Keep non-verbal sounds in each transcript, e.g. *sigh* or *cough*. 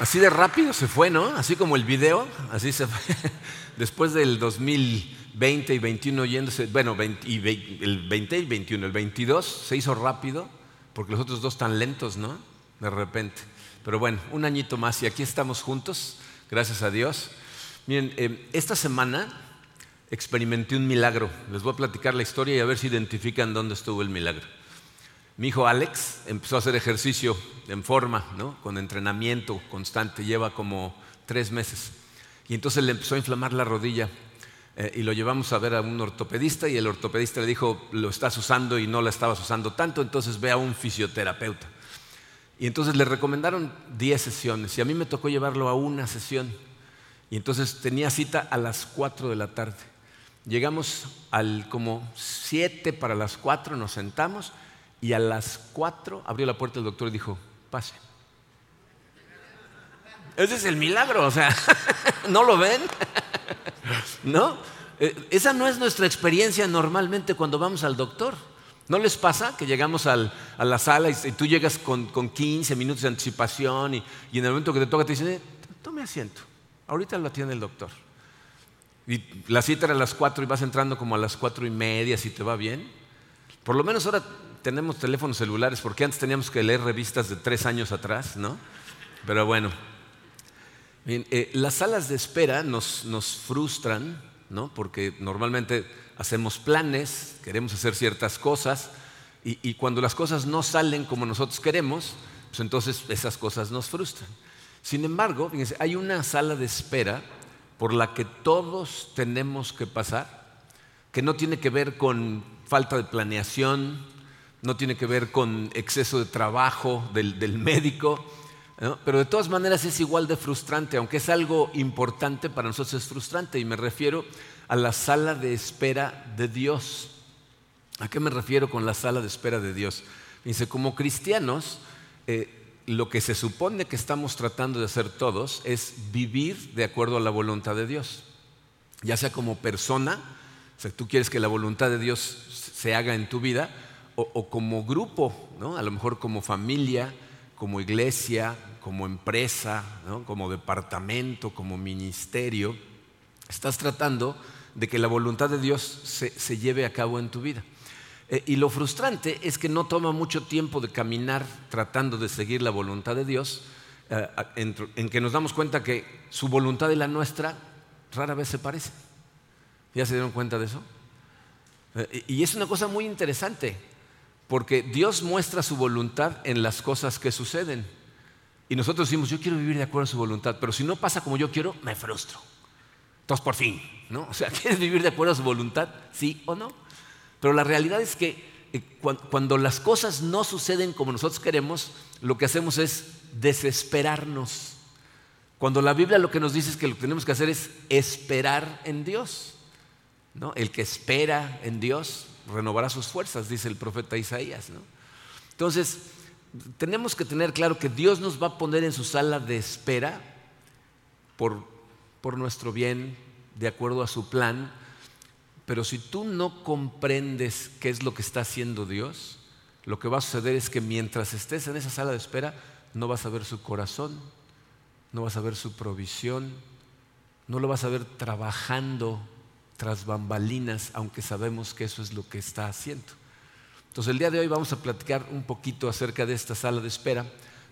Así de rápido se fue, ¿no? Así como el video, así se fue. *laughs* Después del 2020 y 21 yéndose, bueno, el 20 y 21, el 22 se hizo rápido, porque los otros dos tan lentos, ¿no? De repente. Pero bueno, un añito más y aquí estamos juntos, gracias a Dios. Miren, eh, esta semana experimenté un milagro. Les voy a platicar la historia y a ver si identifican dónde estuvo el milagro. Mi hijo Alex empezó a hacer ejercicio en forma, con entrenamiento constante, lleva como tres meses. Y entonces le empezó a inflamar la rodilla eh, y lo llevamos a ver a un ortopedista y el ortopedista le dijo, lo estás usando y no la estabas usando tanto, entonces ve a un fisioterapeuta. Y entonces le recomendaron 10 sesiones y a mí me tocó llevarlo a una sesión. Y entonces tenía cita a las 4 de la tarde. Llegamos al como 7 para las 4, nos sentamos y a las cuatro abrió la puerta el doctor y dijo, pase. Ese es el milagro, o sea, *laughs* ¿no lo ven? *laughs* ¿No? Eh, esa no es nuestra experiencia normalmente cuando vamos al doctor. ¿No les pasa que llegamos a la sala y, tú llegas con, 15 minutos de anticipación y, en el momento que te toca te dicen, eh, tome asiento, ahorita lo atiende el doctor? Y la cita era a las 4 y vas entrando como a las cuatro y media si te va bien. Por lo menos ahora tenemos teléfonos celulares, porque antes teníamos que leer revistas de tres años atrás, ¿no? Pero bueno, eh, las salas de espera nos, frustran, ¿no? Porque normalmente hacemos planes, queremos hacer ciertas cosas, y, cuando las cosas no salen como nosotros queremos, pues entonces esas cosas nos frustran. Sin embargo, fíjense, hay una sala de espera por la que todos tenemos que pasar, que no tiene que ver con falta de planeación, no tiene que ver con exceso de trabajo del, médico, pero de todas maneras es igual de frustrante, aunque es algo importante para nosotros es frustrante y me refiero a la sala de espera de Dios. ¿A qué me refiero con la sala de espera de Dios? Dice, como cristianos, eh, lo que se supone que estamos tratando de hacer todos es vivir de acuerdo a la voluntad de Dios, ya sea como persona, o sea, tú quieres que la voluntad de Dios se haga en tu vida, o, como grupo, a lo mejor como familia, como iglesia, como empresa, como departamento, como ministerio, estás tratando de que la voluntad de Dios se, lleve a cabo en tu vida. Eh, y lo frustrante es que no toma mucho tiempo de caminar tratando de seguir la voluntad de Dios, eh, en, que nos damos cuenta que su voluntad y la nuestra rara vez se parecen. ¿Ya se dieron cuenta de eso? Eh, y es una cosa muy interesante. Porque Dios muestra su voluntad en las cosas que suceden. Y nosotros decimos, yo quiero vivir de acuerdo a su voluntad, pero si no pasa como yo quiero, me frustro. Entonces, por fin, ¿no? O sea, *laughs* ¿quieres vivir de acuerdo a su voluntad? Sí o no. Pero la realidad es que eh, cuando las cosas no suceden como nosotros queremos, lo que hacemos es desesperarnos. Cuando la Biblia lo que nos dice es que lo que tenemos que hacer es esperar en Dios. ¿no? El que espera en Dios renovará sus fuerzas, dice el profeta Isaías. Entonces, tenemos que tener claro que Dios nos va a poner en su sala de espera por, por nuestro bien, de acuerdo a su plan, pero si tú no comprendes qué es lo que está haciendo Dios, lo que va a suceder es que mientras estés en esa sala de espera, no vas a ver su corazón, no vas a ver su provisión, no lo vas a ver trabajando tras bambalinas, aunque sabemos que eso es lo que está haciendo. Entonces el día de hoy vamos a platicar un poquito acerca de esta sala de espera,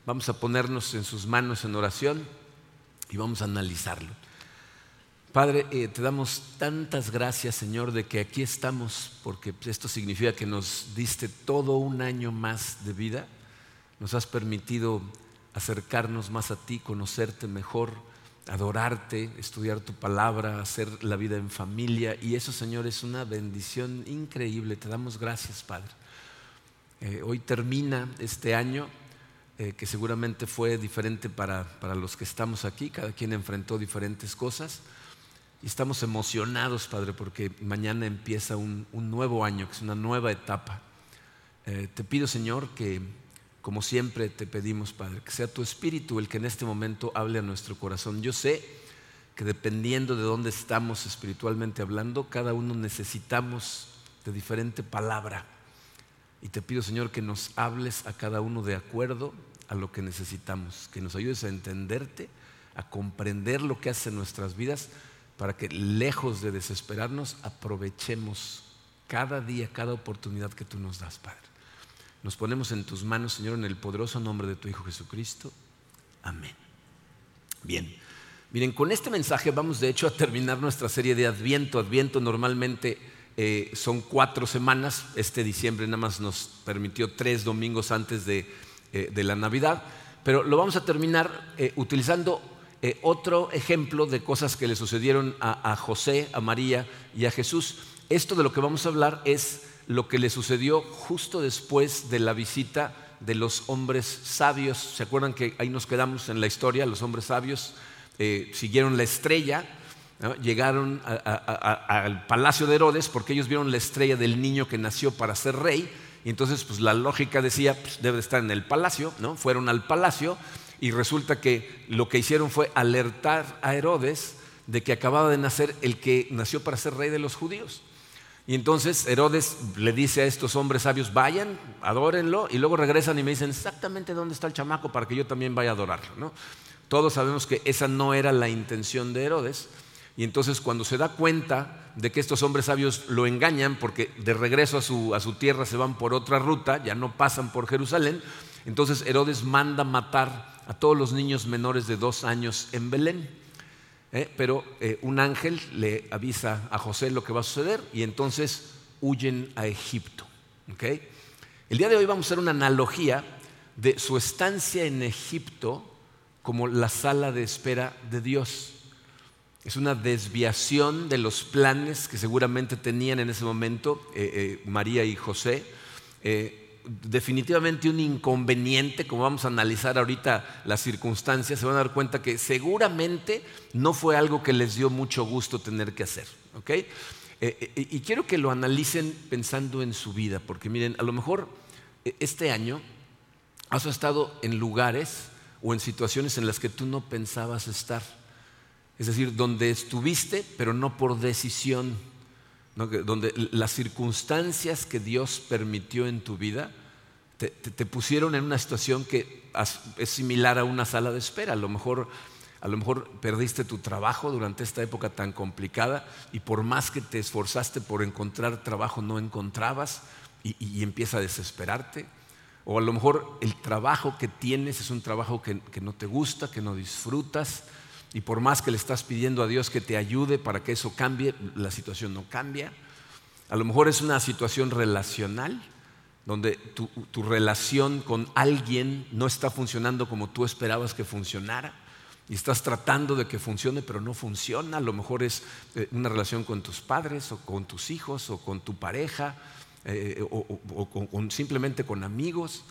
vamos a ponernos en sus manos en oración y vamos a analizarlo. Padre, eh, te damos tantas gracias, Señor, de que aquí estamos, porque esto significa que nos diste todo un año más de vida, nos has permitido acercarnos más a ti, conocerte mejor, adorarte, estudiar tu palabra, hacer la vida en familia. Y eso, Señor, es una bendición increíble. Te damos gracias, Padre. Eh, hoy termina este año, eh, que seguramente fue diferente para, los que estamos aquí. Cada quien enfrentó diferentes cosas. Y estamos emocionados, Padre, porque mañana empieza un, nuevo año, que es una nueva etapa. Eh, te pido, Señor, que como siempre te pedimos, Padre, que sea tu espíritu el que en este momento hable a nuestro corazón. Yo sé que dependiendo de dónde estamos espiritualmente hablando, cada uno necesitamos de diferente palabra. Y te pido, Señor, que nos hables a cada uno de acuerdo a lo que necesitamos, que nos ayudes a entenderte, a comprender lo que hace en nuestras vidas, para que lejos de desesperarnos, aprovechemos cada día, cada oportunidad que tú nos das, Padre. Nos ponemos en tus manos, Señor, en el poderoso nombre de tu Hijo Jesucristo. Amén. Bien, miren, con este mensaje vamos de hecho a terminar nuestra serie de Adviento. Adviento normalmente eh, son cuatro semanas. Este diciembre nada más nos permitió tres domingos antes de, eh, la Navidad. Pero lo vamos a terminar eh, utilizando otro ejemplo de cosas que le sucedieron a José, a María y a Jesús. Esto de lo que vamos a hablar es lo que le sucedió justo después de la visita de los hombres sabios. ¿Se acuerdan que ahí nos quedamos en la historia? Los hombres sabios eh, siguieron la estrella, llegaron al palacio de Herodes porque ellos vieron la estrella del niño que nació para ser rey. Y entonces, pues la lógica decía, pues, debe estar en el palacio, ¿no? Fueron al palacio y resulta que lo que hicieron fue alertar a Herodes de que acababa de nacer el que nació para ser rey de los judíos. Y entonces Herodes le dice a estos hombres sabios, vayan, adórenlo, y luego regresan y me dicen exactamente dónde está el chamaco para que yo también vaya a adorarlo. Todos sabemos que esa no era la intención de Herodes. Y entonces cuando se da cuenta de que estos hombres sabios lo engañan, porque de regreso a su, a su tierra se van por otra ruta, ya no pasan por Jerusalén, entonces Herodes manda matar a todos los niños menores de dos años en Belén. ¿Eh? pero eh, un ángel le avisa a José lo que va a suceder y entonces huyen a Egipto. El día de hoy vamos a hacer una analogía de su estancia en Egipto como la sala de espera de Dios. Es una desviación de los planes que seguramente tenían en ese momento eh, María y José definitivamente un inconveniente, como vamos a analizar ahorita las circunstancias, se van a dar cuenta que seguramente no fue algo que les dio mucho gusto tener que hacer. Eh, eh, y quiero que lo analicen pensando en su vida, porque miren, a lo mejor eh, este año has estado en lugares o en situaciones en las que tú no pensabas estar. Es decir, donde estuviste, pero no por decisión donde las circunstancias que Dios permitió en tu vida te, pusieron en una situación que es similar a una sala de espera. A lo mejor a lo mejor perdiste tu trabajo durante esta época tan complicada y por más que te esforzaste por encontrar trabajo no encontrabas y, empieza a desesperarte. O a lo mejor el trabajo que tienes es un trabajo que, que, no te gusta, que no disfrutas y por más que le estás pidiendo a Dios que te ayude para que eso cambie, la situación no cambia. A lo mejor es una situación relacional, donde tu, relación con alguien no está funcionando como tú esperabas que funcionara. Y estás tratando de que funcione, pero no funciona. A lo mejor es eh, una relación con tus padres, o con tus hijos, o con tu pareja, eh, o, simplemente con amigos.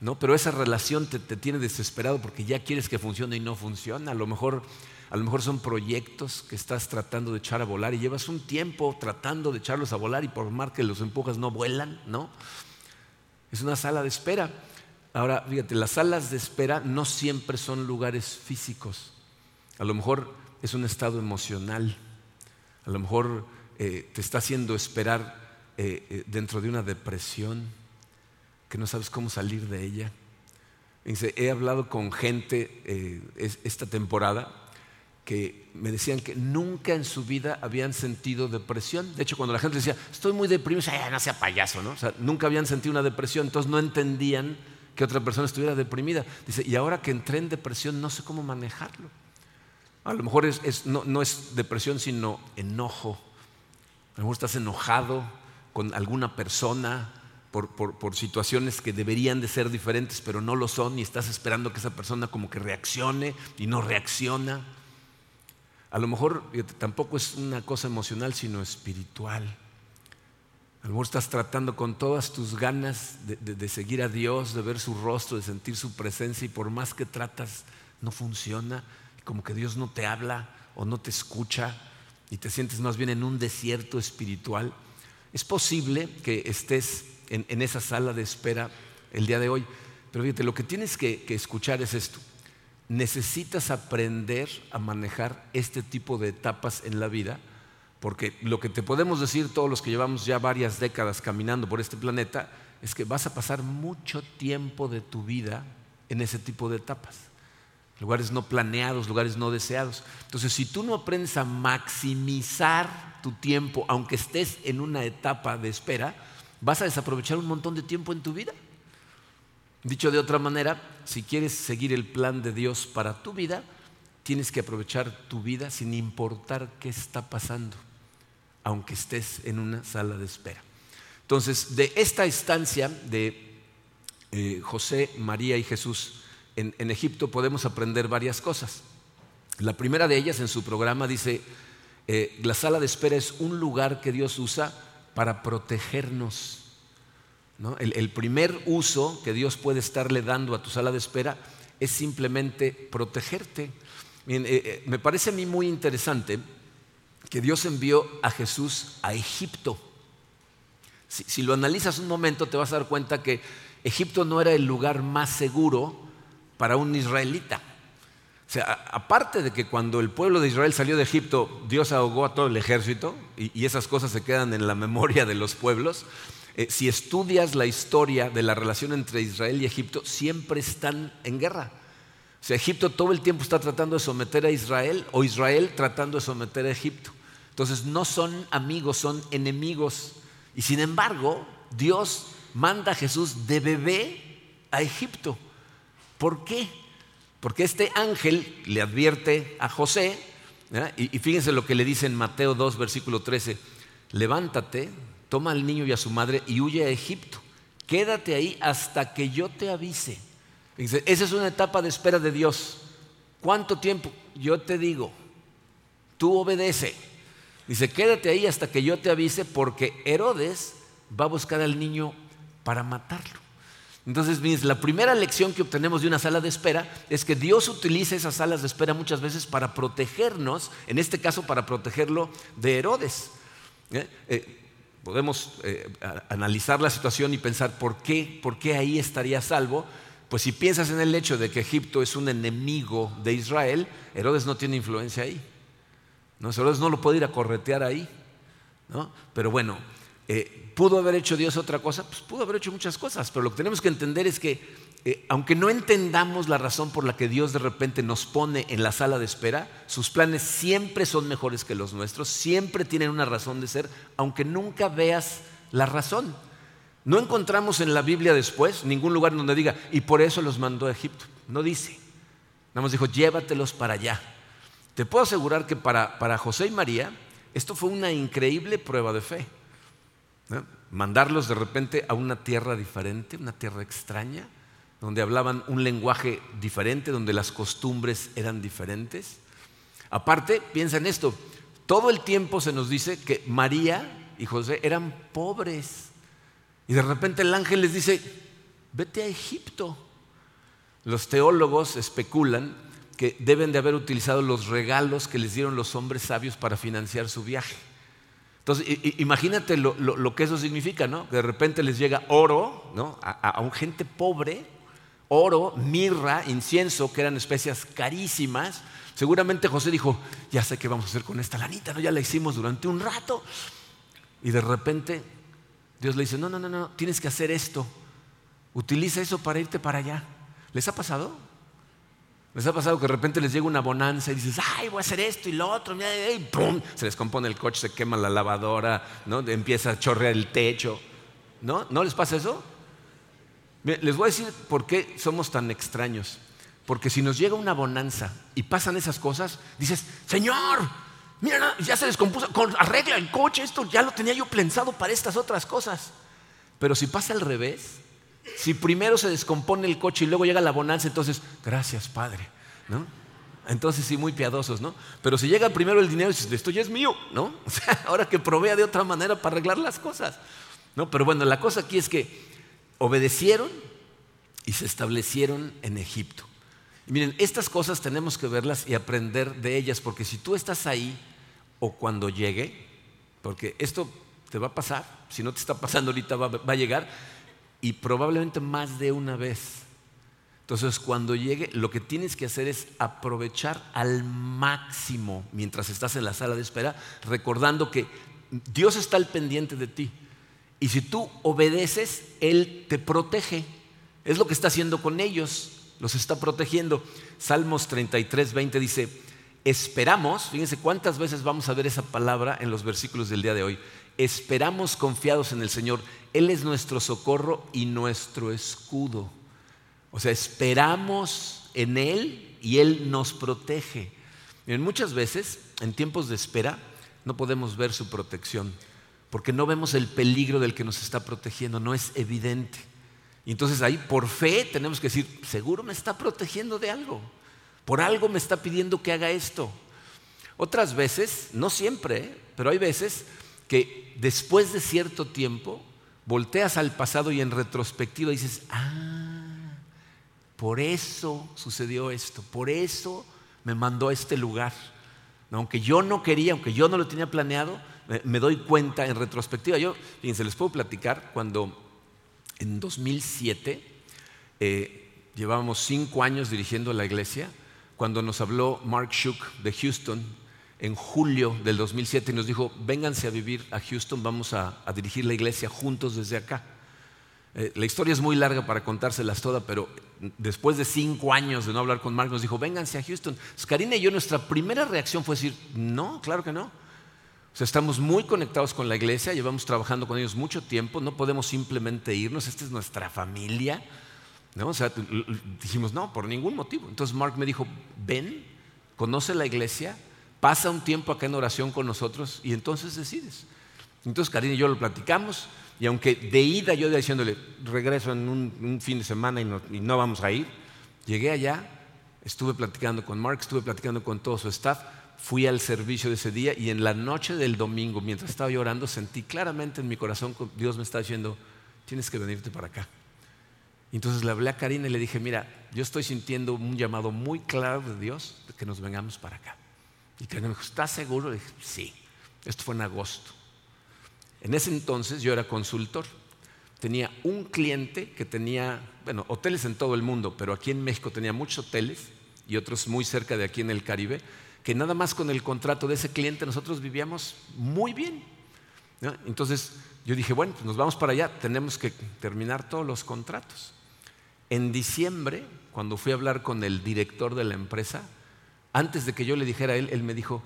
¿no? Pero esa relación te, tiene desesperado porque ya quieres que funcione y no funciona. A lo mejor a lo mejor son proyectos que estás tratando de echar a volar y llevas un tiempo tratando de echarlos a volar y por más que los empujas no vuelan, ¿no? Es una sala de espera. Ahora, fíjate, las salas de espera no siempre son lugares físicos. A lo mejor es un estado emocional. A lo mejor eh, te está haciendo esperar eh, eh, dentro de una depresión que no sabes cómo salir de ella. he hablado con gente esta temporada que me decían que nunca en su vida habían sentido depresión. De hecho, cuando la gente decía, estoy muy deprimido, decía, no sea payaso, ¿no? O sea, nunca habían sentido una depresión, entonces no entendían que otra persona estuviera deprimida. Dice, y ahora que entré en depresión, no sé cómo manejarlo. A lo mejor no, es depresión, sino enojo. A lo mejor estás enojado con alguna persona, por, por, situaciones que deberían de ser diferentes, pero no lo son, y estás esperando que esa persona como que reaccione y no reacciona. A lo mejor tampoco es una cosa emocional, sino espiritual. A lo mejor estás tratando con todas tus ganas de, seguir a Dios, de ver su rostro, de sentir su presencia y por más que tratas, no funciona. Como que Dios no te habla o no te escucha y te sientes más bien en un desierto espiritual. Es posible que estés en, esa sala de espera el día de hoy, pero fíjate, lo que tienes que escuchar es esto necesitas aprender a manejar este tipo de etapas en la vida Porque lo que te podemos decir todos los que llevamos ya varias décadas caminando por este planeta es que vas a pasar mucho tiempo de tu vida en ese tipo de etapas. Lugares no planeados, lugares no deseados. Entonces, si tú no aprendes a maximizar tu tiempo, aunque estés en una etapa de espera, vas a desaprovechar un montón de tiempo en tu vida. Dicho de otra manera, si quieres seguir el plan de Dios para tu vida, tienes que aprovechar tu vida sin importar qué está pasando aunque estés en una sala de espera. Entonces, de esta estancia de eh, José, María y Jesús en, Egipto podemos aprender varias cosas. La primera de ellas en su programa dice, eh, la sala de espera es un lugar que Dios usa para protegernos. El, primer uso que Dios puede estarle dando a tu sala de espera es simplemente protegerte. Eh, me parece a mí muy interesante que Dios envió a Jesús a Egipto. Si, lo analizas un momento, te vas a dar cuenta que Egipto no era el lugar más seguro para un israelita. O sea, aparte de que cuando el pueblo de Israel salió de Egipto, Dios ahogó a todo el ejército y, esas cosas se quedan en la memoria de los pueblos. Eh, si estudias la historia de la relación entre Israel y Egipto, siempre están en guerra. O sea, Egipto todo el tiempo está tratando de someter a Israel o Israel tratando de someter a Egipto. Entonces no son amigos, son enemigos. Y sin embargo, Dios manda a Jesús de bebé a Egipto. ¿Por qué? Porque este ángel le advierte a José, y, fíjense lo que le dice en Mateo 2, versículo 13, levántate, toma al niño y a su madre y huye a Egipto. Quédate ahí hasta que yo te avise. esa es una etapa de espera de Dios. ¿Cuánto tiempo? Yo te digo, tú obedece. Dice, quédate ahí hasta que yo te avise porque Herodes va a buscar al niño para matarlo. Entonces, la primera lección que obtenemos de una sala de espera es que Dios utiliza esas salas de espera muchas veces para protegernos, en este caso para protegerlo de Herodes. ¿Eh? Eh, podemos eh, analizar la situación y pensar por qué, por qué ahí estaría salvo. Pues si piensas en el hecho de que Egipto es un enemigo de Israel, Herodes no tiene influencia ahí. ¿no? Herodes no lo puede ir a corretear ahí. ¿no? Pero bueno, eh, ¿pudo haber hecho Dios otra cosa? Pues pudo haber hecho muchas cosas, pero lo que tenemos que entender es que eh, aunque no entendamos la razón por la que Dios de repente nos pone en la sala de espera, sus planes siempre son mejores que los nuestros, siempre tienen una razón de ser, aunque nunca veas la razón. No encontramos en la Biblia después ningún lugar donde diga, y por eso los mandó a Egipto. No dice. Nada más dijo, llévatelos para allá. Te puedo asegurar que para, José y María esto fue una increíble prueba de fe. Mandarlos de repente a una tierra diferente, una tierra extraña, donde hablaban un lenguaje diferente, donde las costumbres eran diferentes. Aparte, piensa en esto, todo el tiempo se nos dice que María y José eran pobres. Y de repente el ángel les dice, vete a Egipto. Los teólogos especulan que deben de haber utilizado los regalos que les dieron los hombres sabios para financiar su viaje. Entonces, imagínate lo, que eso significa, ¿no? Que de repente les llega oro, ¿no? A, un gente pobre, oro, mirra, incienso, que eran especias carísimas. Seguramente José dijo, ya sé qué vamos a hacer con esta lanita, ¿no? Ya la hicimos durante un rato. Y de repente Dios le dice, no, no, no, no, tienes que hacer esto. Utiliza eso para irte para allá. ¿Les ha pasado? ¿Les ha pasado que de repente les llega una bonanza y dices, ay, voy a hacer esto y lo otro, y ¡pum! Se les compone el coche, se quema la lavadora, ¿no? empieza a chorrear el techo. ¿No? ¿No les pasa eso? Les voy a decir por qué somos tan extraños. Porque si nos llega una bonanza y pasan esas cosas, dices, Señor, mira, ya se descompuso, arregla el coche, esto ya lo tenía yo pensado para estas otras cosas. Pero si pasa al revés, si primero se descompone el coche y luego llega la bonanza, entonces, gracias, Padre, ¿no? Entonces sí, muy piadosos, ¿no? Pero si llega primero el dinero dices, esto ya es mío, ¿no? *laughs* O sea, ahora que provea de otra manera para arreglar las cosas, ¿no? Pero bueno, la cosa aquí es que obedecieron y se establecieron en Egipto. Y miren, estas cosas tenemos que verlas y aprender de ellas, porque si tú estás ahí o cuando llegue, porque esto te va a pasar, si no te está pasando ahorita va, va a llegar, y probablemente más de una vez. Entonces, cuando llegue, lo que tienes que hacer es aprovechar al máximo mientras estás en la sala de espera, recordando que Dios está al pendiente de ti. Y si tú obedeces, Él te protege. Es lo que está haciendo con ellos, los está protegiendo. Salmos 33, 20 dice, esperamos, fíjense cuántas veces vamos a ver esa palabra en los versículos del día de hoy, esperamos confiados en el Señor, Él es nuestro socorro y nuestro escudo. O sea, esperamos en Él y Él nos protege. Miren, muchas veces, en tiempos de espera, no podemos ver su protección, porque no vemos el peligro del que nos está protegiendo, no es evidente. Entonces ahí, por fe, tenemos que decir, seguro me está protegiendo de algo, por algo me está pidiendo que haga esto. Otras veces, no siempre, ¿eh? pero hay veces que después de cierto tiempo, volteas al pasado y en retrospectiva dices, ah, por eso sucedió esto, por eso me mandó a este lugar. Aunque yo no quería, aunque yo no lo tenía planeado, me doy cuenta en retrospectiva. Yo, fíjense, les puedo platicar cuando en 2007 eh, llevábamos cinco años dirigiendo la iglesia, cuando nos habló Mark Shook de Houston en julio del 2007 y nos dijo, vénganse a vivir a Houston, vamos a dirigir la iglesia juntos desde acá. Eh, la historia es muy larga para contárselas todas, pero después de cinco años de no hablar con Mark, nos dijo, vénganse a Houston. Karina y yo, nuestra primera reacción fue decir, no, claro que no. O sea, estamos muy conectados con la iglesia, llevamos trabajando con ellos mucho tiempo, no podemos simplemente irnos, esta es nuestra familia. ¿no? O sea, dijimos, no, por ningún motivo. Entonces Mark me dijo, ven, conoce la iglesia, pasa un tiempo acá en oración con nosotros y entonces decides. Entonces Karina y yo lo platicamos, y aunque de ida yo diciéndole, regreso en un, fin de semana y no, vamos a ir, llegué allá, estuve platicando con Mark, estuve platicando con todo su staff, fui al servicio de ese día y en la noche del domingo, mientras estaba llorando, sentí claramente en mi corazón que Dios me está diciendo, tienes que venirte para acá. Entonces le hablé a Karina y le dije, mira, yo estoy sintiendo un llamado muy claro de Dios de que nos vengamos para acá. Y Karina me dijo, ¿estás seguro? Le dije, sí. Esto fue en agosto. En ese entonces yo era consultor. Tenía un cliente que tenía, bueno, hoteles en todo el mundo, pero aquí en México tenía muchos hoteles y otros muy cerca de aquí en el Caribe, que nada más con el contrato de ese cliente nosotros vivíamos muy bien. Entonces yo dije, bueno, pues nos vamos para allá, tenemos que terminar todos los contratos. En diciembre, cuando fui a hablar con el director de la empresa, antes de que yo le dijera a él, él me dijo,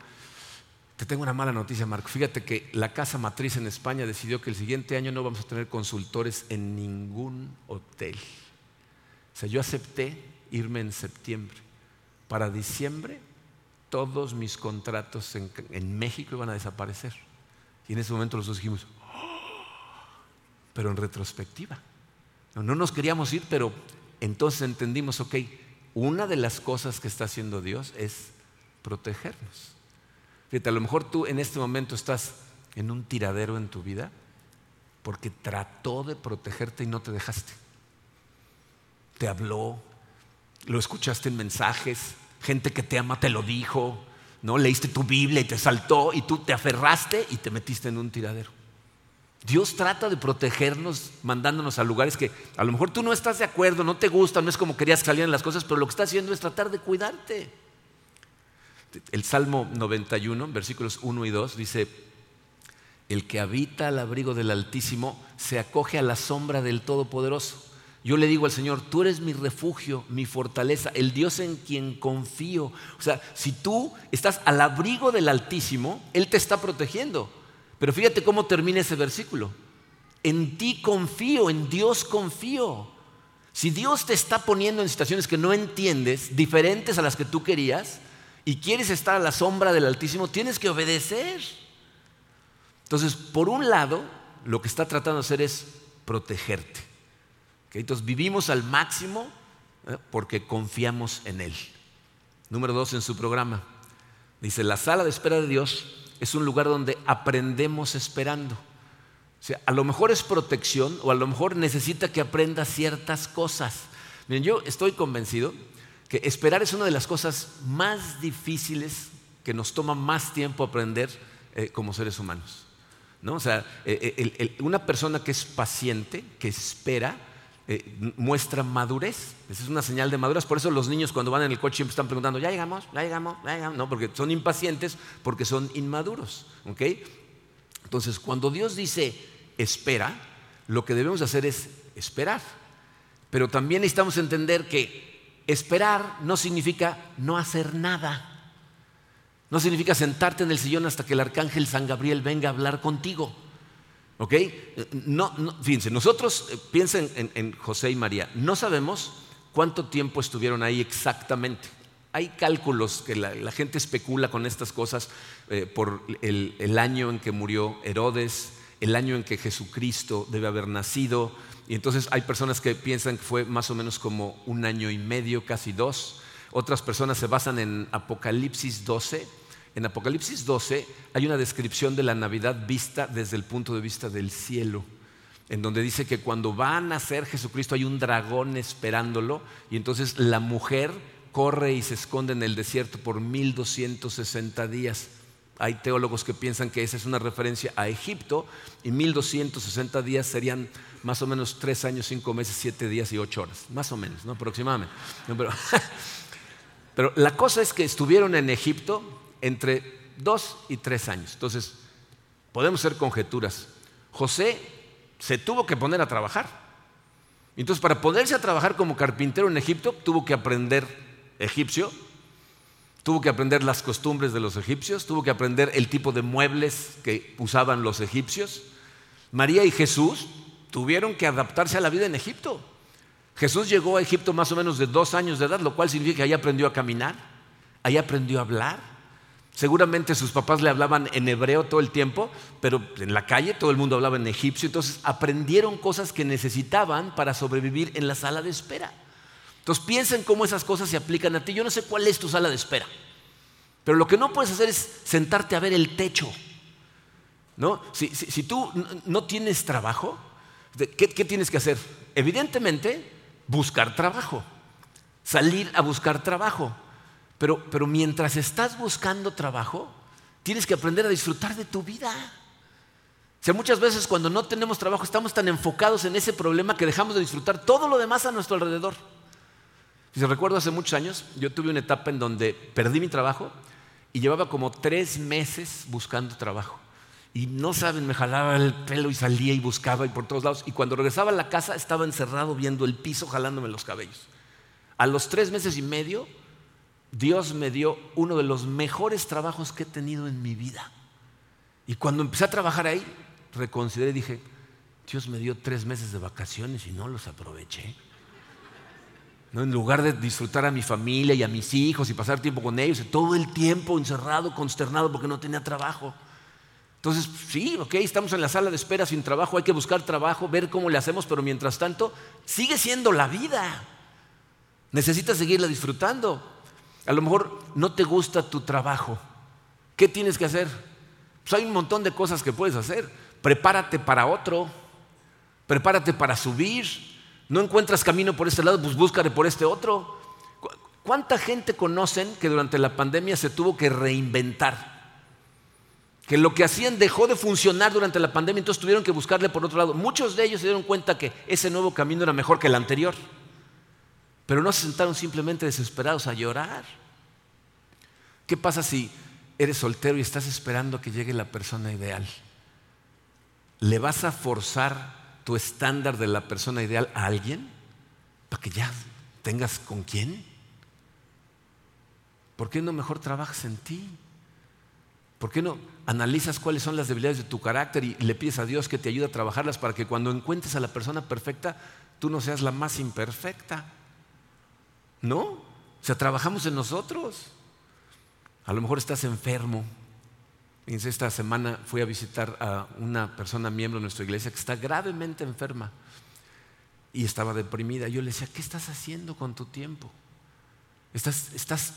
te tengo una mala noticia, Marco. Fíjate que la casa matriz en España decidió que el siguiente año no vamos a tener consultores en ningún hotel. O sea, yo acepté irme en septiembre. Para diciembre, todos mis contratos en, México iban a desaparecer. Y en ese momento los dos dijimos, oh", pero en retrospectiva. No, no nos queríamos ir, pero entonces entendimos, ok, una de las cosas que está haciendo Dios es protegernos. Fíjate, a lo mejor tú en este momento estás en un tiradero en tu vida porque trató de protegerte y no te dejaste. Te habló, lo escuchaste en mensajes, gente que te ama te lo dijo, ¿no? Leíste tu Biblia y te saltó y tú te aferraste y te metiste en un tiradero. Dios trata de protegernos mandándonos a lugares que a lo mejor tú no estás de acuerdo, no te gustan, no es como querías que salieran las cosas, pero lo que está haciendo es tratar de cuidarte. El Salmo 91, versículos 1 y 2 dice, el que habita al abrigo del Altísimo se acoge a la sombra del Todopoderoso. Yo le digo al Señor, tú eres mi refugio, mi fortaleza, el Dios en quien confío. O sea, si tú estás al abrigo del Altísimo, Él te está protegiendo. Pero fíjate cómo termina ese versículo. En ti confío, en Dios confío. Si Dios te está poniendo en situaciones que no entiendes, diferentes a las que tú querías, y quieres estar a la sombra del Altísimo, tienes que obedecer. Entonces, por un lado, lo que está tratando de hacer es protegerte. Entonces, vivimos al máximo ¿eh? porque confiamos en Él. Número dos en su programa. Dice, la sala de espera de Dios es un lugar donde aprendemos esperando. O sea, a lo mejor es protección o a lo mejor necesita que aprenda ciertas cosas. Yo estoy convencido que esperar es una de las cosas más difíciles que nos toma más tiempo aprender eh, como seres humanos. ¿no? O sea, eh, una persona que es paciente, que espera, eh, muestra madurez. Esa es una señal de madurez. Por eso los niños cuando van en el coche siempre están preguntando, ¿ya llegamos? ¿Ya llegamos? ¿Ya llegamos? No, porque son impacientes, porque son inmaduros. ¿ok? Entonces, cuando Dios dice espera, lo que debemos hacer es esperar. Pero también necesitamos entender que esperar no significa no hacer nada. No significa sentarte en el sillón hasta que el arcángel San Gabriel venga a hablar contigo. ¿Ok? No, fíjense, nosotros, eh, piensen en, José y María, no sabemos cuánto tiempo estuvieron ahí exactamente. Hay cálculos que la, gente especula con estas cosas eh, por el, año en que murió Herodes, el año en que Jesucristo debe haber nacido. Y entonces hay personas que piensan que fue más o menos como un año y medio, casi dos. Otras personas se basan en Apocalipsis 12 en Apocalipsis 12 hay una descripción de la Navidad vista desde el punto de vista del cielo, en donde dice que cuando va a nacer Jesucristo hay un dragón esperándolo y entonces la mujer corre y se esconde en el desierto por 1260 días. Hay teólogos que piensan que esa es una referencia a Egipto y 1260 días serían más o menos 3 años, 5 meses, 7 días y 8 horas, más o menos, ¿no? aproximadamente. *laughs* pero la cosa es que estuvieron en Egipto entre dos y tres años. Entonces, podemos ser conjeturas. José se tuvo que poner a trabajar. Entonces, para ponerse a trabajar como carpintero en Egipto, tuvo que aprender egipcio, tuvo que aprender las costumbres de los egipcios, tuvo que aprender el tipo de muebles que usaban los egipcios. María y Jesús tuvieron que adaptarse a la vida en Egipto. Jesús llegó a Egipto más o menos de dos años de edad, lo cual significa que ahí aprendió a caminar, ahí aprendió a hablar, Seguramente sus papás le hablaban en hebreo todo el tiempo, pero en la calle todo el mundo hablaba en egipcio, entonces aprendieron cosas que necesitaban para sobrevivir en la sala de espera. Entonces piensen cómo esas cosas se aplican a ti. Yo no sé cuál es tu sala de espera, pero lo que no puedes hacer es sentarte a ver el techo. ¿no? Si, tú no tienes trabajo, ¿qué, ¿qué tienes que hacer? Evidentemente, buscar trabajo, salir a buscar trabajo. Pero, mientras estás buscando trabajo, tienes que aprender a disfrutar de tu vida. O sea, muchas veces cuando no tenemos trabajo estamos tan enfocados en ese problema que dejamos de disfrutar todo lo demás a nuestro alrededor. Si se recuerdo hace muchos años, yo tuve una etapa en donde perdí mi trabajo y llevaba como tres meses buscando trabajo. Y no saben, me jalaba el pelo y salía y buscaba y por todos lados. Y cuando regresaba a la casa estaba encerrado viendo el piso jalándome los cabellos. A los tres meses y medio Dios me dio uno de los mejores trabajos que he tenido en mi vida. Y cuando empecé a trabajar ahí, reconsideré y dije, Dios me dio tres meses de vacaciones y no los aproveché. ¿No? En lugar de disfrutar a mi familia y a mis hijos y pasar tiempo con ellos, todo el tiempo encerrado, consternado porque no tenía trabajo. Entonces, sí, ok, estamos en la sala de espera sin trabajo, hay que buscar trabajo, ver cómo le hacemos, pero mientras tanto, sigue siendo la vida. Necesitas seguirla disfrutando. A lo mejor no te gusta tu trabajo. ¿Qué tienes que hacer? Pues hay un montón de cosas que puedes hacer. Prepárate para otro. Prepárate para subir. No encuentras camino por este lado, pues búscale por este otro. ¿Cuánta gente conocen que durante la pandemia se tuvo que reinventar? Que lo que hacían dejó de funcionar durante la pandemia, entonces tuvieron que buscarle por otro lado. Muchos de ellos se dieron cuenta que ese nuevo camino era mejor que el anterior. Pero no se sentaron simplemente desesperados a llorar. ¿Qué pasa si eres soltero y estás esperando que llegue la persona ideal? ¿Le vas a forzar tu estándar de la persona ideal a alguien para que ya tengas con quién? ¿Por qué no mejor trabajas en ti? ¿Por qué no analizas cuáles son las debilidades de tu carácter y le pides a Dios que te ayude a trabajarlas para que cuando encuentres a la persona perfecta, tú no seas la más imperfecta? No, o sea, trabajamos en nosotros. A lo mejor estás enfermo. esta semana fui a visitar a una persona miembro de nuestra iglesia que está gravemente enferma y estaba deprimida. Yo le decía, ¿qué estás haciendo con tu tiempo? ¿Estás, estás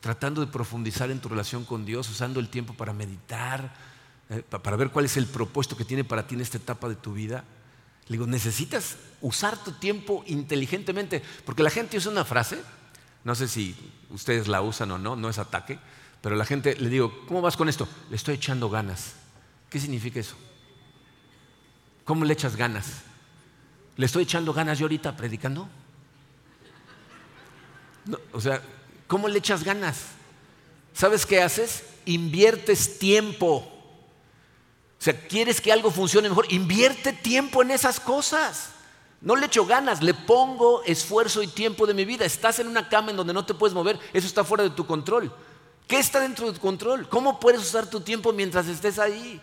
tratando de profundizar en tu relación con Dios, usando el tiempo para meditar, eh, para ver cuál es el propósito que tiene para ti en esta etapa de tu vida? Le digo, necesitas usar tu tiempo inteligentemente, porque la gente usa una frase, no sé si ustedes la usan o no, no es ataque, pero la gente le digo, ¿cómo vas con esto? Le estoy echando ganas. ¿Qué significa eso? ¿Cómo le echas ganas? ¿Le estoy echando ganas yo ahorita predicando? o sea, ¿cómo le echas ganas? ¿Sabes qué haces? Inviertes tiempo. O sea, quieres que algo funcione mejor, invierte tiempo en esas cosas. No le echo ganas, le pongo esfuerzo y tiempo de mi vida. Estás en una cama en donde no te puedes mover, eso está fuera de tu control. ¿Qué está dentro de tu control? ¿Cómo puedes usar tu tiempo mientras estés ahí?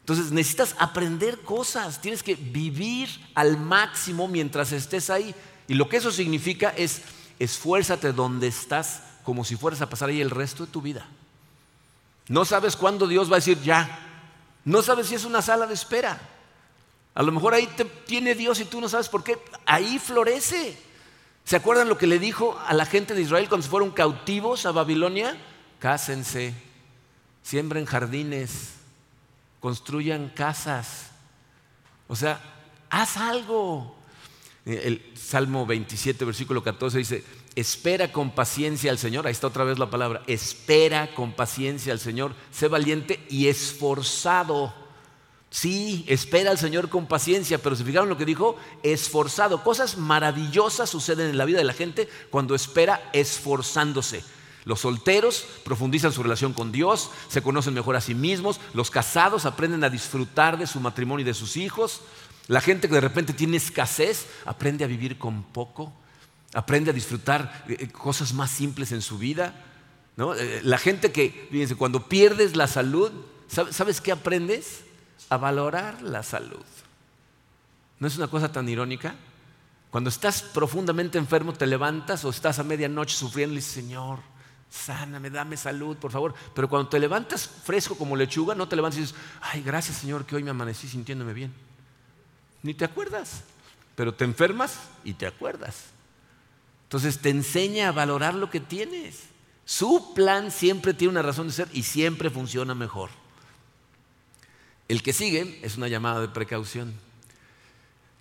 Entonces necesitas aprender cosas, tienes que vivir al máximo mientras estés ahí. Y lo que eso significa es esfuérzate donde estás como si fueras a pasar ahí el resto de tu vida. No sabes cuándo Dios va a decir ya. No sabes si es una sala de espera. A lo mejor ahí te tiene Dios y tú no sabes por qué. Ahí florece. ¿Se acuerdan lo que le dijo a la gente de Israel cuando se fueron cautivos a Babilonia? Cásense, siembren jardines, construyan casas. O sea, haz algo. El Salmo 27, versículo 14 dice, espera con paciencia al Señor. Ahí está otra vez la palabra, espera con paciencia al Señor. Sé valiente y esforzado Sí, espera al Señor con paciencia, pero si fijaron lo que dijo, esforzado. Cosas maravillosas suceden en la vida de la gente cuando espera esforzándose. Los solteros profundizan su relación con Dios, se conocen mejor a sí mismos, los casados aprenden a disfrutar de su matrimonio y de sus hijos, la gente que de repente tiene escasez aprende a vivir con poco, aprende a disfrutar eh, cosas más simples en su vida. Eh, la gente que, fíjense, cuando pierdes la salud, ¿sabes qué aprendes? A valorar la salud. ¿No es una cosa tan irónica? Cuando estás profundamente enfermo, te levantas o estás a medianoche sufriendo y dices, Señor, sáname, dame salud, por favor. Pero cuando te levantas fresco como lechuga, no te levantas y dices, ay, gracias Señor que hoy me amanecí sintiéndome bien. Ni te acuerdas, pero te enfermas y te acuerdas. Entonces te enseña a valorar lo que tienes. Su plan siempre tiene una razón de ser y siempre funciona mejor. El que sigue es una llamada de precaución.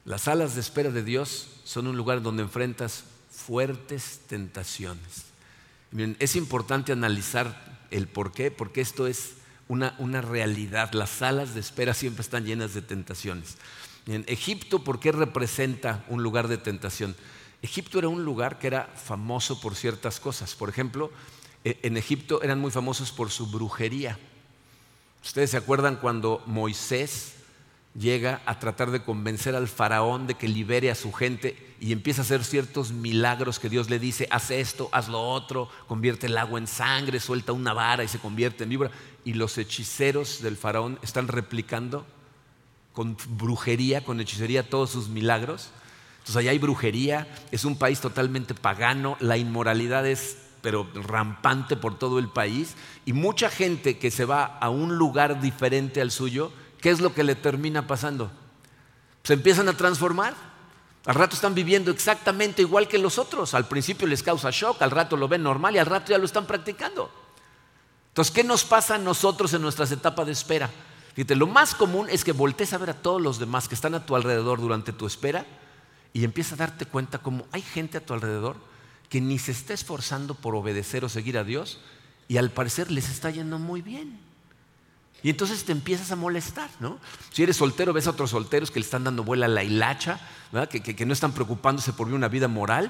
Las salas de espera de Dios son un lugar donde enfrentas fuertes tentaciones. es importante analizar el por qué, porque esto es una, una, realidad. Las salas de espera siempre están llenas de tentaciones. En Egipto, ¿por qué representa un lugar de tentación? Egipto era un lugar que era famoso por ciertas cosas. Por ejemplo, e, en Egipto eran muy famosos por su brujería. Ustedes se acuerdan cuando Moisés llega a tratar de convencer al faraón de que libere a su gente y empieza a hacer ciertos milagros que Dios le dice, haz esto, haz lo otro, convierte el agua en sangre, suelta una vara y se convierte en víbora. Y los hechiceros del faraón están replicando con brujería, con hechicería todos sus milagros. Entonces allá hay brujería, es un país totalmente pagano, la inmoralidad es pero rampante por todo el país, y mucha gente que se va a un lugar diferente al suyo, ¿qué es lo que le termina pasando? Se empiezan a transformar. Al rato están viviendo exactamente igual que los otros. Al principio les causa shock, al rato lo ven normal y al rato ya lo están practicando. Entonces, ¿qué nos pasa a nosotros en nuestras etapas de espera? Fíjate, lo más común es que voltees a ver a todos los demás que están a tu alrededor durante tu espera y empiezas a darte cuenta como hay gente a tu alrededor que ni se está esforzando por obedecer o seguir a Dios y al parecer les está yendo muy bien. Y entonces te empiezas a molestar, ¿no? Si eres soltero, ves a otros solteros que le están dando vuela a la hilacha, que, no están preocupándose por una vida moral,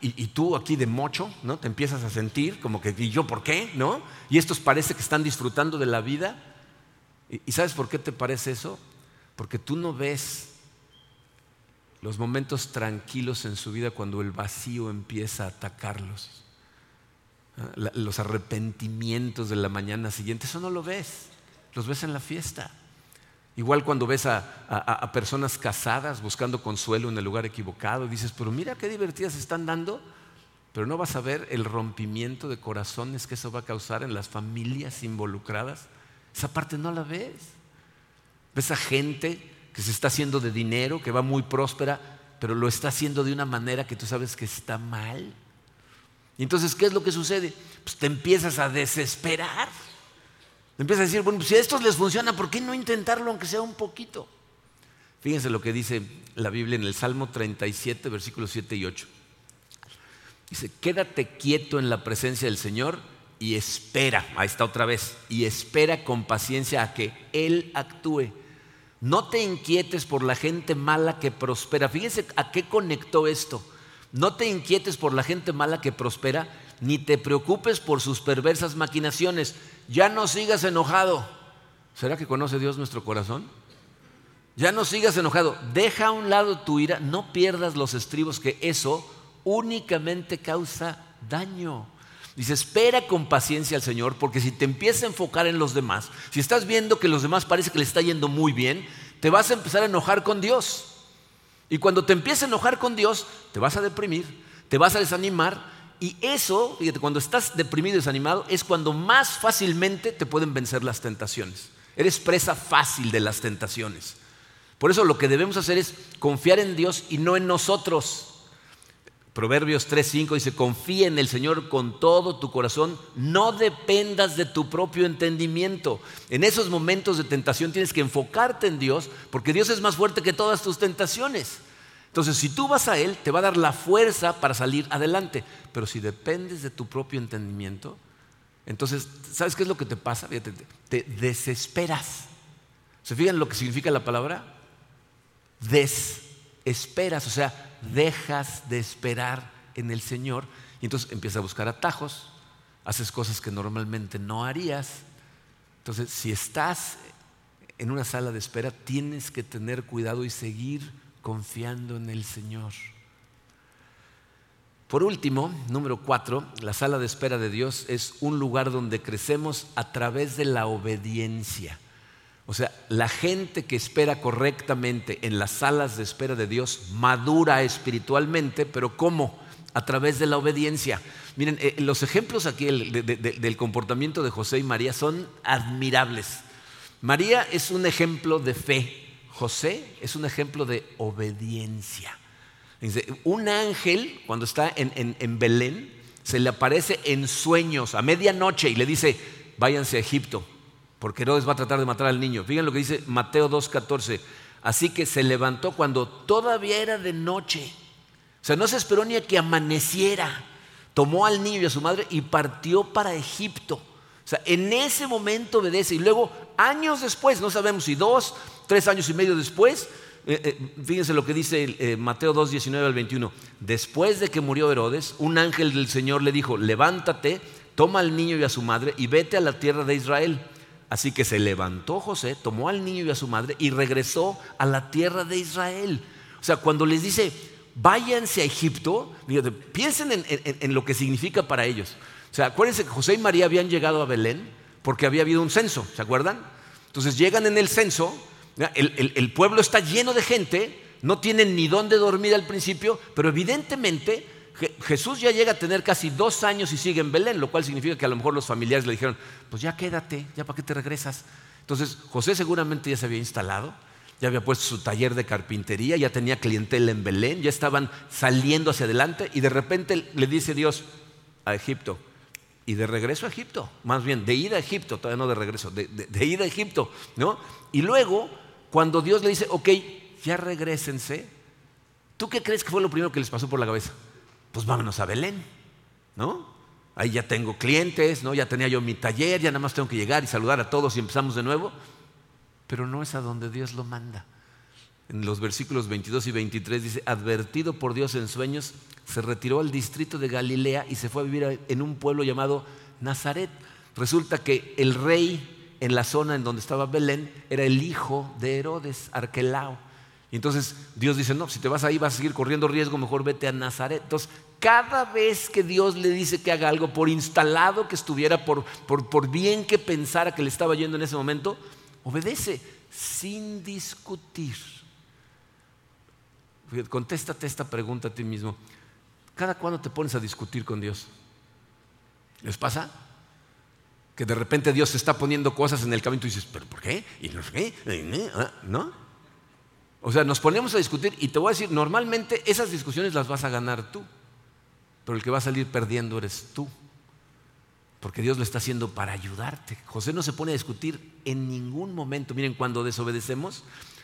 y, tú aquí de mocho, ¿no? Te empiezas a sentir como que, ¿y yo por qué? ¿No? Y estos parece que están disfrutando de la vida. ¿Y sabes por qué te parece eso? Porque tú no ves los momentos tranquilos en su vida cuando el vacío empieza a atacarlos, ¿ah? los arrepentimientos de la mañana siguiente, eso no lo ves, los ves en la fiesta. Igual cuando ves a, personas casadas buscando consuelo en el lugar equivocado, dices, pero mira qué divertidas están dando, pero no vas a ver el rompimiento de corazones que eso va a causar en las familias involucradas. Esa parte no la ves. Ves a gente que se está haciendo de dinero, que va muy próspera, pero lo está haciendo de una manera que tú sabes que está mal. Y entonces, ¿qué es lo que sucede? Pues te empiezas a desesperar. Te empiezas a decir, bueno, pues si a estos les funciona, ¿por qué no intentarlo aunque sea un poquito? Fíjense lo que dice la Biblia en el Salmo 37, versículos 7 y 8. Dice, quédate quieto en la presencia del Señor y espera, ahí está otra vez, y espera con paciencia a que Él actúe No te inquietes por la gente mala que prospera. Fíjense a qué conectó esto. No te inquietes por la gente mala que prospera, ni te preocupes por sus perversas maquinaciones. Ya no sigas enojado. ¿Será que conoce Dios nuestro corazón? Ya no sigas enojado. Deja a un lado tu ira. No pierdas los estribos que eso únicamente causa daño. Dice, espera con paciencia al Señor, porque si te empiezas a enfocar en los demás, si estás viendo que los demás parece que le está yendo muy bien, te vas a empezar a enojar con Dios. Y cuando te empieces a enojar con Dios, te vas a deprimir, te vas a desanimar. Y eso, fíjate, cuando estás deprimido y desanimado, es cuando más fácilmente te pueden vencer las tentaciones. Eres presa fácil de las tentaciones. Por eso lo que debemos hacer es confiar en Dios y no en nosotros. Proverbios 3:5 dice, confía en el Señor con todo tu corazón, no dependas de tu propio entendimiento. En esos momentos de tentación tienes que enfocarte en Dios, porque Dios es más fuerte que todas tus tentaciones. Entonces, si tú vas a Él, te va a dar la fuerza para salir adelante. Pero si dependes de tu propio entendimiento, entonces, ¿sabes qué es lo que te pasa? Te, desesperas. ¿Se fijan lo que significa la palabra? Desesperas, o sea, dejas de esperar en el Señor y entonces empiezas a buscar atajos, haces cosas que normalmente no harías. Entonces, si estás en una sala de espera, tienes que tener cuidado y seguir confiando en el Señor. Por último, número cuatro, la sala de espera de Dios es un lugar donde crecemos a través de la obediencia. O sea, la gente que espera correctamente en las salas de espera de Dios madura espiritualmente, pero ¿cómo? A través de la obediencia. Miren, eh, los ejemplos aquí del comportamiento de José y María son admirables. María es un ejemplo de fe, José es un ejemplo de obediencia. Un ángel, cuando está en Belén, se le aparece en sueños a medianoche y le dice, váyanse a Egipto porque Herodes va a tratar de matar al niño. Fíjense lo que dice Mateo 2.14. Así que se levantó cuando todavía era de noche. O sea, no se esperó ni a que amaneciera. Tomó al niño y a su madre y partió para Egipto. O sea, en ese momento obedece. Y luego, años después, no sabemos si dos, tres años y medio después, eh, eh, fíjense lo que dice eh, Mateo 2, 19 al 21. Después de que murió Herodes, un ángel del Señor le dijo, levántate, toma al niño y a su madre y vete a la tierra de Israel Así que se levantó José, tomó al niño y a su madre y regresó a la tierra de Israel. O sea, cuando les dice, váyanse a Egipto, piensen en, lo que significa para ellos. O sea, acuérdense que José y María habían llegado a Belén porque había habido un censo, ¿se acuerdan? Entonces llegan en el censo, el, el pueblo está lleno de gente, no tienen ni dónde dormir al principio, pero evidentemente Jesús ya llega a tener casi dos años y sigue en Belén, lo cual significa que a lo mejor los familiares le dijeron, pues ya quédate, ya para qué te regresas. Entonces José seguramente ya se había instalado, ya había puesto su taller de carpintería, ya tenía clientela en Belén, ya estaban saliendo hacia adelante y de repente le dice Dios a Egipto, y de regreso a Egipto, más bien de ida a Egipto, todavía no de regreso, de, de ida a Egipto, ¿no? Y luego, cuando Dios le dice, ok, ya regresense, ¿tú qué crees que fue lo primero que les pasó por la cabeza? Pues vámonos a Belén, ¿no? Ahí ya tengo clientes, ¿no? Ya tenía yo mi taller, ya nada más tengo que llegar y saludar a todos y empezamos de nuevo. Pero no es a donde Dios lo manda. En los versículos 22 y 23 dice, advertido por Dios en sueños, se retiró al distrito de Galilea y se fue a vivir en un pueblo llamado Nazaret. Resulta que el rey en la zona en donde estaba Belén era el hijo de Herodes, Arquelao. Entonces Dios dice, no, si te vas ahí vas a seguir corriendo riesgo, mejor vete a Nazaret. Entonces, cada vez que Dios le dice que haga algo, por instalado que estuviera, por, por, bien que pensara que le estaba yendo en ese momento, obedece sin discutir. Contéstate esta pregunta a ti mismo. ¿Cada cuándo te pones a discutir con Dios? ¿Les pasa? Que de repente Dios se está poniendo cosas en el camino y tú dices, ¿pero por qué? ¿Y no? ¿No? O sea, nos ponemos a discutir y te voy a decir, normalmente esas discusiones las vas a ganar tú, pero el que va a salir perdiendo eres tú, porque Dios lo está haciendo para ayudarte. José no se pone a discutir en ningún momento. Miren, cuando desobedecemos,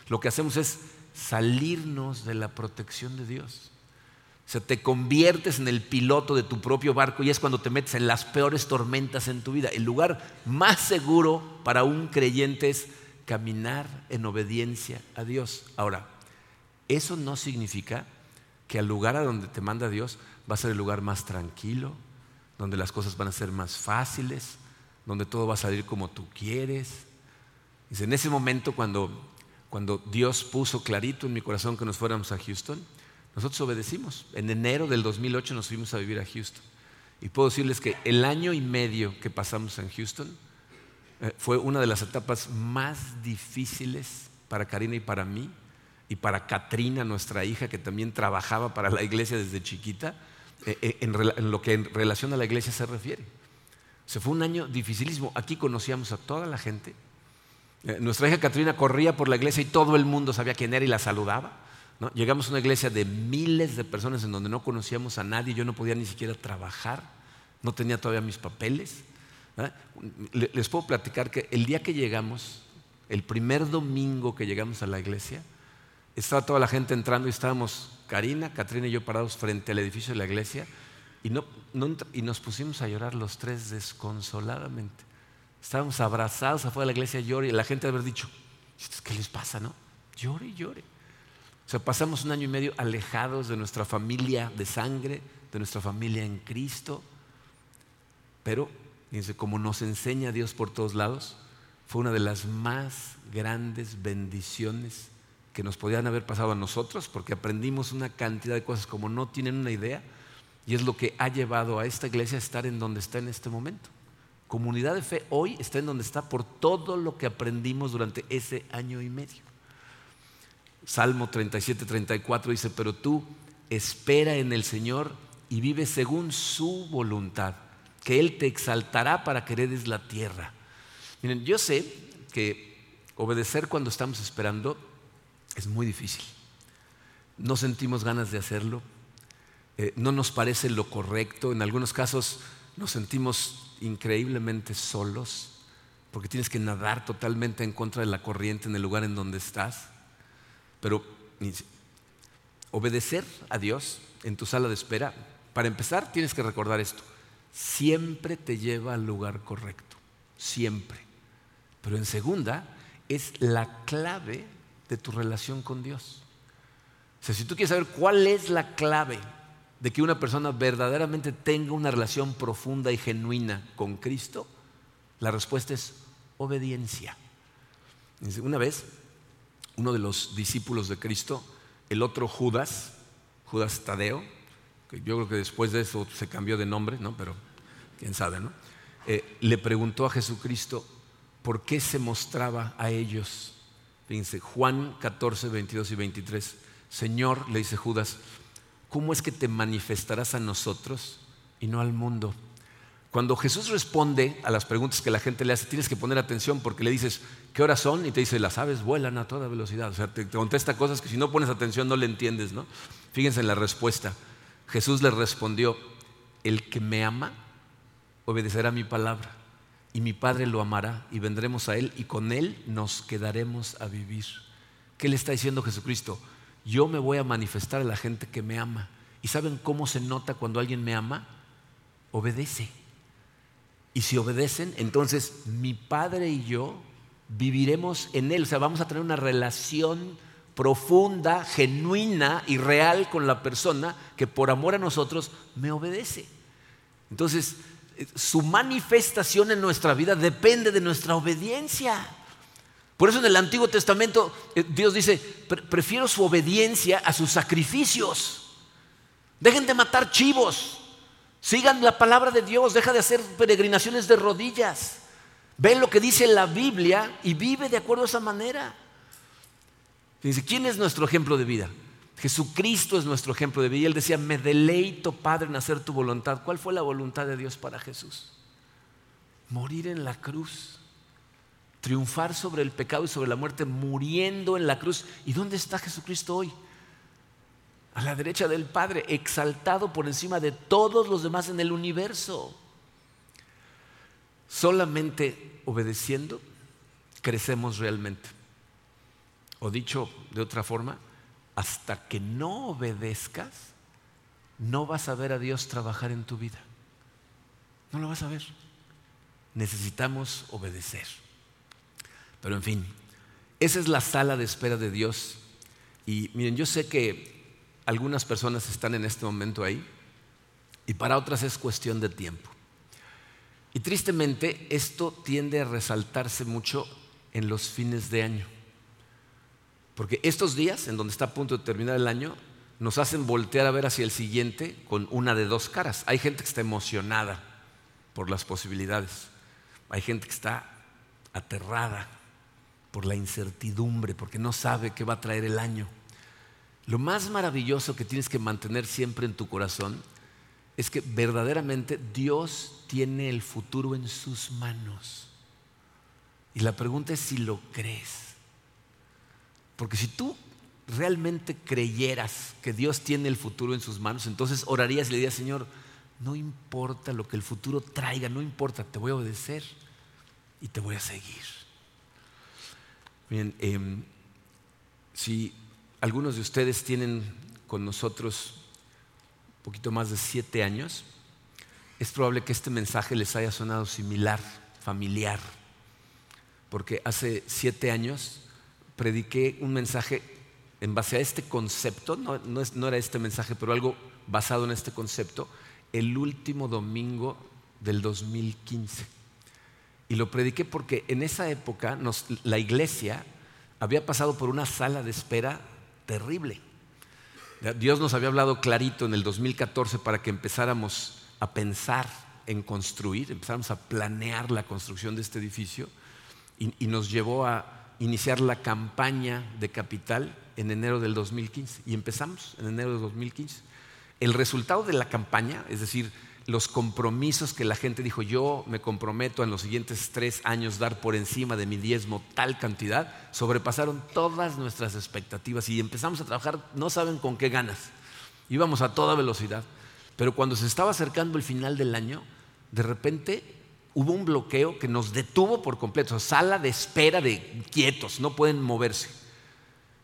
lo que hacemos es salirnos de la protección de Dios. O sea, te conviertes en el piloto de tu propio barco y es cuando te metes en las peores tormentas en tu vida. El lugar más seguro para un creyente es caminar en obediencia a Dios. Ahora, eso no significa que al lugar a donde te manda Dios va a ser el lugar más tranquilo, donde las cosas van a ser más fáciles, donde todo va a salir como tú quieres. Dice, en ese momento cuando, cuando Dios puso clarito en mi corazón que nos fuéramos a Houston, nosotros obedecimos. En enero del 2008 nos fuimos a vivir a Houston. Y puedo decirles que el año y medio que pasamos en Houston fue una de las etapas más difíciles para Karina y para mí, y para Katrina, nuestra hija, que también trabajaba para la iglesia desde chiquita, eh, eh, en, lo que en relación a la iglesia se refiere. Se fue un año dificilísimo. Aquí conocíamos a toda la gente. nuestra hija Katrina corría por la iglesia y todo el mundo sabía quién era y la saludaba. Llegamos a una iglesia de miles de personas en donde no conocíamos a nadie, yo no podía ni siquiera trabajar, no tenía todavía mis papeles. Les puedo platicar que el día que llegamos, el primer domingo que llegamos a la iglesia, estaba toda la gente entrando y estábamos Karina, Katrina y yo parados frente al edificio de la iglesia y, y nos pusimos a llorar los tres desconsoladamente. Estábamos abrazados afuera de la iglesia, llore y la gente haber dicho, ¿qué les pasa, no? Llore y llore. O sea, pasamos un año y medio alejados de nuestra familia de sangre, de nuestra familia en Cristo. Pero, fíjense, como nos enseña Dios por todos lados, fue una de las más grandes bendiciones que nos podían haber pasado a nosotros, porque aprendimos una cantidad de cosas como no tienen una idea, y es lo que ha llevado a esta iglesia a estar en donde está en este momento. Comunidad de fe hoy está en donde está por todo lo que aprendimos durante ese año y medio. Salmo 37, 34 dice, pero tú espera en el Señor y vive según su voluntad, que Él te exaltará para que heredes la tierra. Miren, yo sé que obedecer cuando estamos esperando es muy difícil. No sentimos ganas de hacerlo, eh, no nos parece lo correcto, en algunos casos nos sentimos increíblemente solos, porque tienes que nadar totalmente en contra de la corriente en el lugar en donde estás. Pero obedecer a Dios en tu sala de espera, para empezar tienes que recordar esto, siempre te lleva al lugar correcto, siempre. Pero en segunda, es la clave de tu relación con Dios. O sea, si tú quieres saber cuál es la clave de que una persona verdaderamente tenga una relación profunda y genuina con Cristo, la respuesta es obediencia. Una vez uno de los discípulos de Cristo, el otro Judas, Judas Tadeo, yo creo que después de eso se cambió de nombre, ¿no? pero quién sabe, ¿no? Eh, le preguntó a Jesucristo por qué se mostraba a ellos. Fíjense, Juan 14, 22 y 23. Señor, le dice Judas, ¿cómo es que te manifestarás a nosotros y no al mundo? Cuando Jesús responde a las preguntas que la gente le hace, tienes que poner atención porque le dices, ¿qué horas son? Y te dice, las aves vuelan a toda velocidad. O sea, te, contesta cosas que si no pones atención no le entiendes, ¿no? Fíjense en la respuesta. Jesús le respondió, el que me ama obedecerá mi palabra y mi Padre lo amará y vendremos a Él y con Él nos quedaremos a vivir. ¿Qué le está diciendo Jesucristo? Yo me voy a manifestar a la gente que me ama. ¿Y saben cómo se nota cuando alguien me ama? Obedece. Y si obedecen, entonces mi Padre y yo viviremos en Él. O sea, vamos a tener una relación profunda, genuina y real con la persona que por amor a nosotros me obedece. Entonces, eh, su manifestación en nuestra vida depende de nuestra obediencia. Por eso en el Antiguo Testamento eh, Dios dice, prefiero su obediencia a sus sacrificios. Dejen de matar chivos. Sigan la palabra de Dios, deja de hacer peregrinaciones de rodillas. Ve lo que dice la Biblia y vive de acuerdo a esa manera. Dice, ¿quién es nuestro ejemplo de vida? Jesucristo es nuestro ejemplo de vida. Y él decía, me deleito, Padre, en hacer tu voluntad. ¿Cuál fue la voluntad de Dios para Jesús? Morir en la cruz. Triunfar sobre el pecado y sobre la muerte, muriendo en la cruz. ¿Y dónde está Jesucristo hoy? a la derecha del Padre, exaltado por encima de todos los demás en el universo. Solamente obedeciendo crecemos realmente. O dicho de otra forma, hasta que no obedezcas, no vas a ver a Dios trabajar en tu vida. No lo vas a ver. Necesitamos obedecer. Pero en fin, Esa es la sala de espera de Dios. Y miren, yo sé que algunas personas están en este momento ahí y para otras es cuestión de tiempo. Y tristemente esto tiende a resaltarse mucho en los fines de año. Porque estos días, en donde está a punto de terminar el año, nos hacen voltear a ver hacia el siguiente con una de dos caras. Hay gente que está emocionada por las posibilidades. Hay gente que está aterrada por la incertidumbre, porque no sabe qué va a traer el año. Lo más maravilloso que tienes que mantener siempre en tu corazón es que verdaderamente Dios tiene el futuro en sus manos. Y la pregunta es si lo crees. Porque si tú realmente creyeras que Dios tiene el futuro en sus manos, entonces orarías y le dirías, Señor, no importa lo que el futuro traiga, no importa, te voy a obedecer y te voy a seguir. Bien, em, si algunos de ustedes tienen con nosotros un poquito más de siete años, es probable que este mensaje les haya sonado similar, familiar, porque hace siete años prediqué un mensaje en base a este concepto, no, era este mensaje, pero algo basado en este concepto, el último domingo del 2015. Y lo prediqué porque en esa época la iglesia había pasado por una sala de espera terrible. Dios nos había hablado clarito en el 2014 para que empezáramos a pensar en construir, empezáramos a planear la construcción de este edificio y nos llevó a iniciar la campaña de capital en enero del 2015 y empezamos en enero del 2015. El resultado de la campaña, es decir, los compromisos que la gente dijo, yo me comprometo en los siguientes tres años dar por encima de mi diezmo tal cantidad, sobrepasaron todas nuestras expectativas y empezamos a trabajar, no saben con qué ganas, íbamos a toda velocidad, pero cuando se estaba acercando el final del año, de repente hubo un bloqueo que nos detuvo por completo, sala de espera de quietos, no pueden moverse.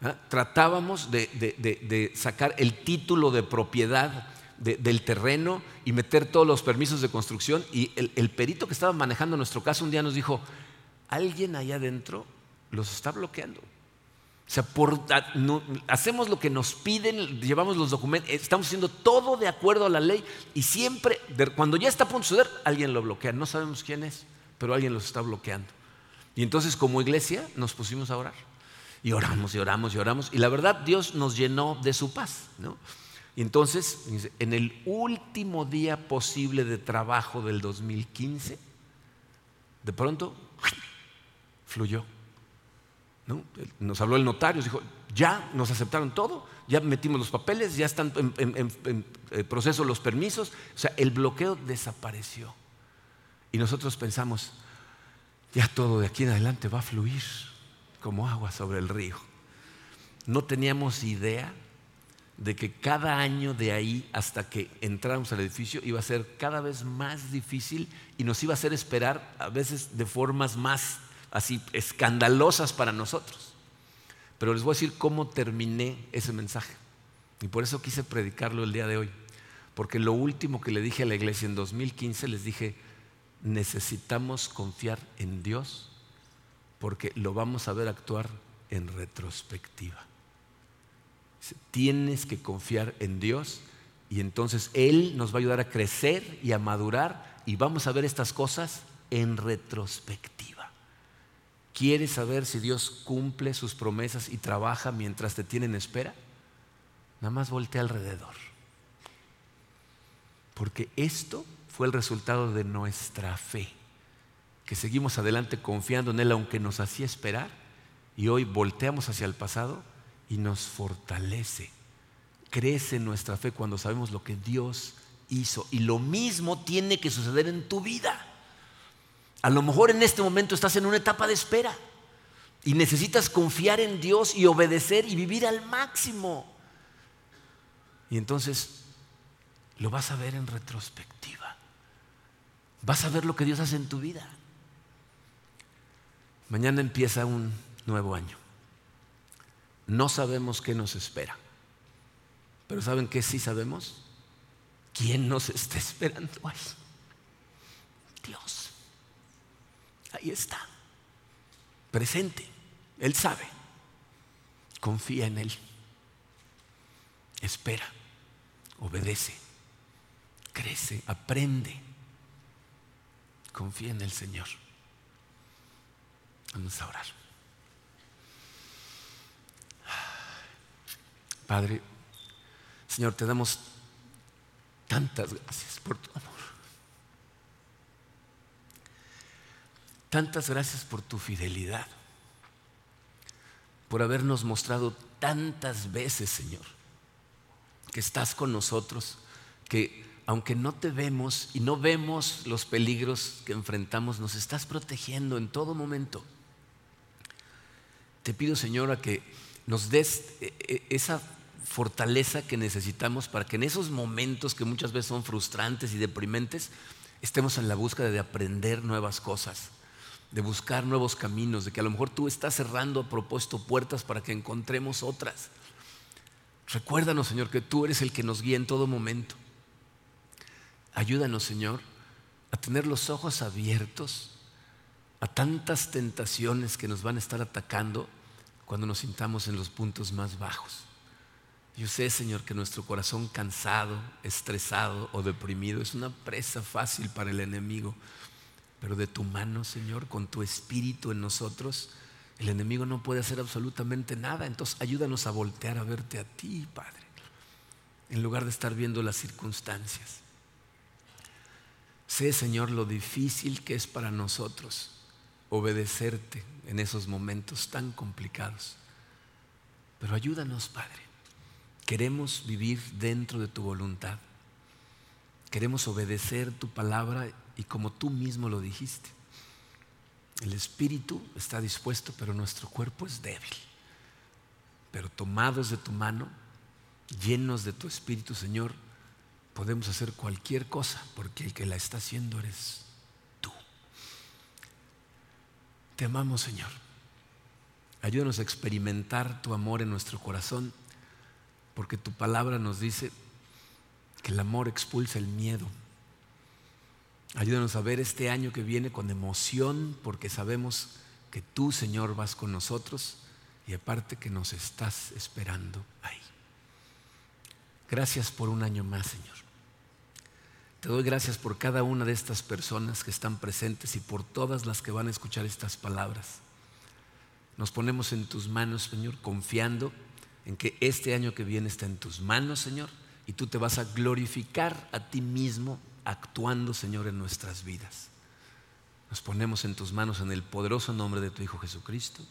¿Ah? Tratábamos de, sacar el título de propiedad del terreno y meter todos los permisos de construcción y el, el perito que estaba manejando nuestro caso un día nos dijo, alguien allá adentro los está bloqueando. O sea, hacemos lo que nos piden, llevamos los documentos, estamos haciendo todo de acuerdo a la ley y siempre, cuando ya está a punto de suceder, alguien lo bloquea. No sabemos quién es, pero alguien los está bloqueando. Y entonces como iglesia nos pusimos a orar. Y oramos y oramos y oramos. Y la verdad Dios nos llenó de su paz. Y entonces, en el último día posible de trabajo del 2015, de pronto fluyó. Nos habló el notario, dijo, ya nos aceptaron todo, ya metimos los papeles, ya están en, eh, proceso los permisos, o sea, el bloqueo desapareció. Y nosotros pensamos, ya todo de aquí en adelante va a fluir como agua sobre el río. No teníamos idea de que cada año de ahí hasta que entráramos al edificio iba a ser cada vez más difícil y nos iba a hacer esperar a veces de formas más así escandalosas para nosotros. Pero les voy a decir cómo terminé ese mensaje. Y por eso quise predicarlo el día de hoy. Porque lo último que le dije a la iglesia en 2015, les dije, necesitamos confiar en Dios porque lo vamos a ver actuar en retrospectiva. Tienes que confiar en Dios y entonces Él nos va a ayudar a crecer y a madurar y vamos a ver estas cosas en retrospectiva. ¿Quieres saber si Dios cumple sus promesas y trabaja mientras te tiene en espera? Nada más voltea alrededor. Porque esto fue el resultado de nuestra fe, que seguimos adelante confiando en Él aunque nos hacía esperar y hoy volteamos hacia el pasado y nos fortalece. Crece nuestra fe cuando sabemos lo que Dios hizo y lo mismo tiene que suceder en tu vida. A lo mejor en este momento estás en una etapa de espera y necesitas confiar en Dios y obedecer y vivir al máximo. Y entonces lo vas a ver en retrospectiva. Vas a ver lo que Dios hace en tu vida. Mañana empieza un nuevo año. No sabemos qué nos espera. Pero ¿saben qué sí sabemos? ¿Quién nos está esperando ahí? Dios. Ahí está, presente, Él sabe. Confía en Él. Espera. Obedece. Crece. Aprende. Confía en el Señor. Vamos a orar. Padre, Señor, te damos tantas gracias por tu amor. Tantas gracias por tu fidelidad, por habernos mostrado tantas veces, Señor, que estás con nosotros, que aunque no te vemos y no vemos los peligros que enfrentamos, nos estás protegiendo en todo momento. Te pido, Señor, a que nos des eh, eh, esa fortaleza que necesitamos para que en esos momentos que muchas veces son frustrantes y deprimentes, estemos en la búsqueda de aprender nuevas cosas, de buscar nuevos caminos, de que a lo mejor tú estás cerrando a propósito puertas para que encontremos otras. Recuérdanos, Señor, que tú eres el que nos guía en todo momento. Ayúdanos, Señor, a tener los ojos abiertos a tantas tentaciones que nos van a estar atacando cuando nos sintamos en los puntos más bajos. Yo sé, Señor, que nuestro corazón cansado, estresado o deprimido es una presa fácil para el enemigo. Pero de tu mano, Señor, con tu espíritu en nosotros, el enemigo no puede hacer absolutamente nada. Entonces ayúdanos a voltear a verte a ti, Padre, en lugar de estar viendo las circunstancias. Sé, Señor, lo difícil que es para nosotros obedecerte en esos momentos tan complicados. Pero ayúdanos, Padre Queremos vivir dentro de tu voluntad. Queremos obedecer tu palabra y como tú mismo lo dijiste. El espíritu está dispuesto, pero nuestro cuerpo es débil. Pero tomados de tu mano, llenos de tu espíritu, Señor, podemos hacer cualquier cosa, porque el que la está haciendo eres tú. Te amamos, Señor. Ayúdanos a experimentar tu amor en nuestro corazón porque tu palabra nos dice que el amor expulsa el miedo. Ayúdanos a ver este año que viene con emoción, porque sabemos que tú, Señor, vas con nosotros y aparte que nos estás esperando ahí. Gracias por un año más, Señor. Te doy gracias por cada una de estas personas que están presentes y por todas las que van a escuchar estas palabras. Nos ponemos en tus manos, Señor, confiando en que este año que viene está en tus manos, Señor, y tú te vas a glorificar a ti mismo actuando, Señor, en nuestras vidas. Nos ponemos en tus manos en el poderoso nombre de tu Hijo Jesucristo.